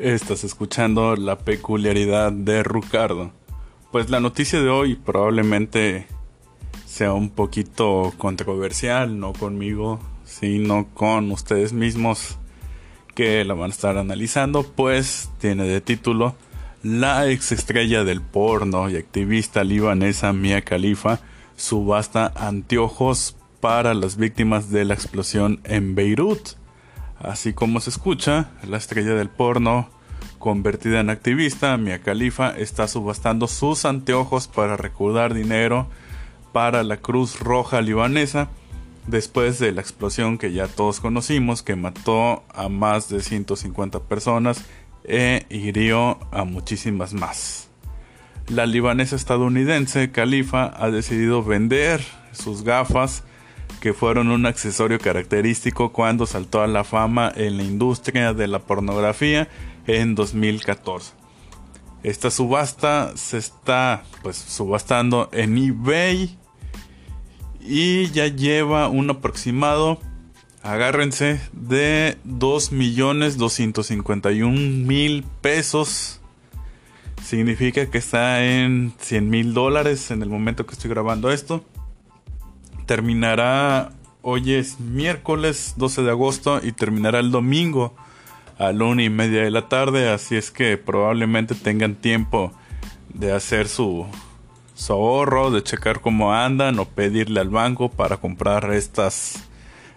Estás escuchando la peculiaridad de Rucardo. Pues la noticia de hoy probablemente sea un poquito controversial, no conmigo, sino con ustedes mismos que la van a estar analizando, pues tiene de título La ex estrella del porno y activista libanesa Mia Khalifa subasta anteojos para las víctimas de la explosión en Beirut. Así como se escucha, la estrella del porno convertida en activista, Mia Khalifa está subastando sus anteojos para recaudar dinero para la Cruz Roja libanesa después de la explosión que ya todos conocimos que mató a más de 150 personas e hirió a muchísimas más. La libanesa estadounidense Khalifa ha decidido vender sus gafas que fueron un accesorio característico cuando saltó a la fama en la industria de la pornografía en 2014. Esta subasta se está pues subastando en eBay y ya lleva un aproximado, agárrense, de 2.251.000 pesos. Significa que está en 100 mil dólares en el momento que estoy grabando esto. Terminará, hoy es miércoles 12 de agosto y terminará el domingo a la una y media de la tarde. Así es que probablemente tengan tiempo de hacer su, su ahorro, de checar cómo andan o pedirle al banco para comprar estas,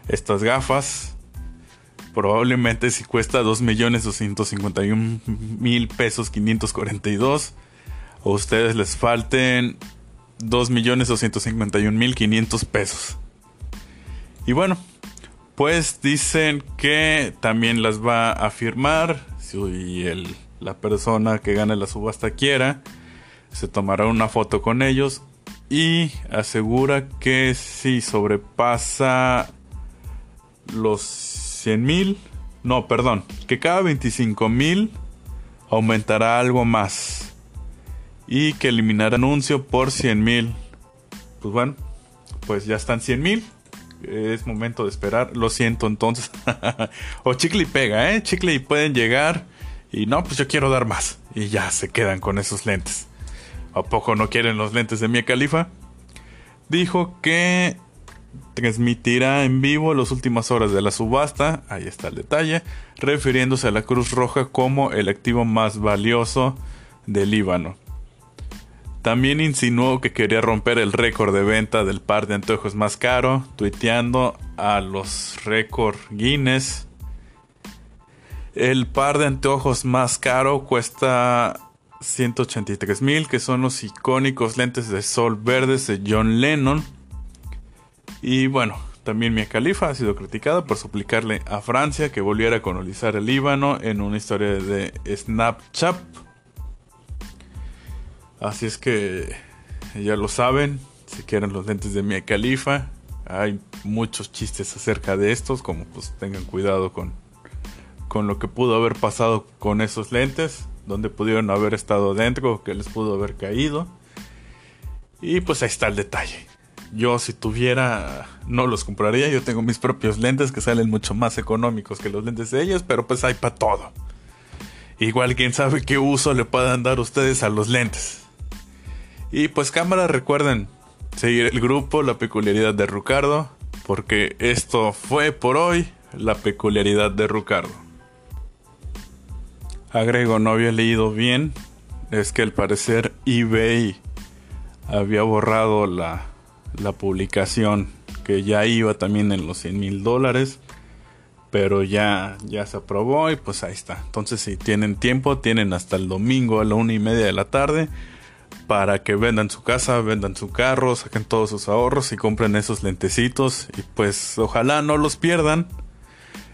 estas gafas. Probablemente si cuesta 2.251.000 pesos 542, a ustedes les falten 2.251.500 pesos. Y bueno, pues dicen que también las va a firmar si el, la persona que gane la subasta quiera se tomará una foto con ellos y asegura que si sobrepasa los 100 mil, no, perdón, que cada 25 mil aumentará algo más y que eliminará anuncio por 100 mil. Pues bueno, pues ya están 100 mil. Es momento de esperar. Lo siento entonces. o chicle y pega, ¿eh? Chicle y pueden llegar. Y no, pues yo quiero dar más. Y ya se quedan con esos lentes. ¿A poco no quieren los lentes de Mia Califa? Dijo que transmitirá en vivo las últimas horas de la subasta, ahí está el detalle, refiriéndose a la Cruz Roja como el activo más valioso del Líbano. También insinuó que quería romper el récord de venta del par de anteojos más caro, tuiteando a los récord Guinness. El par de anteojos más caro cuesta 183 mil, que son los icónicos lentes de sol verdes de John Lennon. Y bueno, también Mia Khalifa ha sido criticada por suplicarle a Francia que volviera a colonizar el Líbano en una historia de Snapchat. Así es que ya lo saben, si quieren los lentes de Mia Khalifa, hay muchos chistes acerca de estos, como pues tengan cuidado con, con lo que pudo haber pasado con esos lentes donde pudieron haber estado dentro, que les pudo haber caído. Y pues ahí está el detalle. Yo si tuviera, no los compraría. Yo tengo mis propios lentes que salen mucho más económicos que los lentes de ellos, pero pues hay para todo. Igual quién sabe qué uso le puedan dar ustedes a los lentes. Y pues cámara, recuerden seguir el grupo La Peculiaridad de Rucardo, porque esto fue por hoy La Peculiaridad de Rucardo. Agrego, no había leído bien. Es que al parecer eBay había borrado la, la publicación que ya iba también en los 100 mil dólares. Pero ya, ya se aprobó y pues ahí está. Entonces si tienen tiempo, tienen hasta el domingo a la una y media de la tarde para que vendan su casa, vendan su carro, saquen todos sus ahorros y compren esos lentecitos. Y pues ojalá no los pierdan.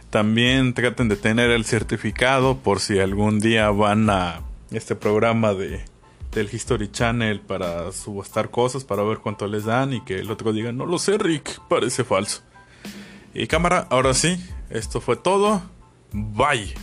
También traten de tener el certificado por si algún día van a este programa de del History Channel para subastar cosas, para ver cuánto les dan y que el otro diga, no lo sé Rick, parece falso. Y cámara, ahora sí, esto fue todo. Bye.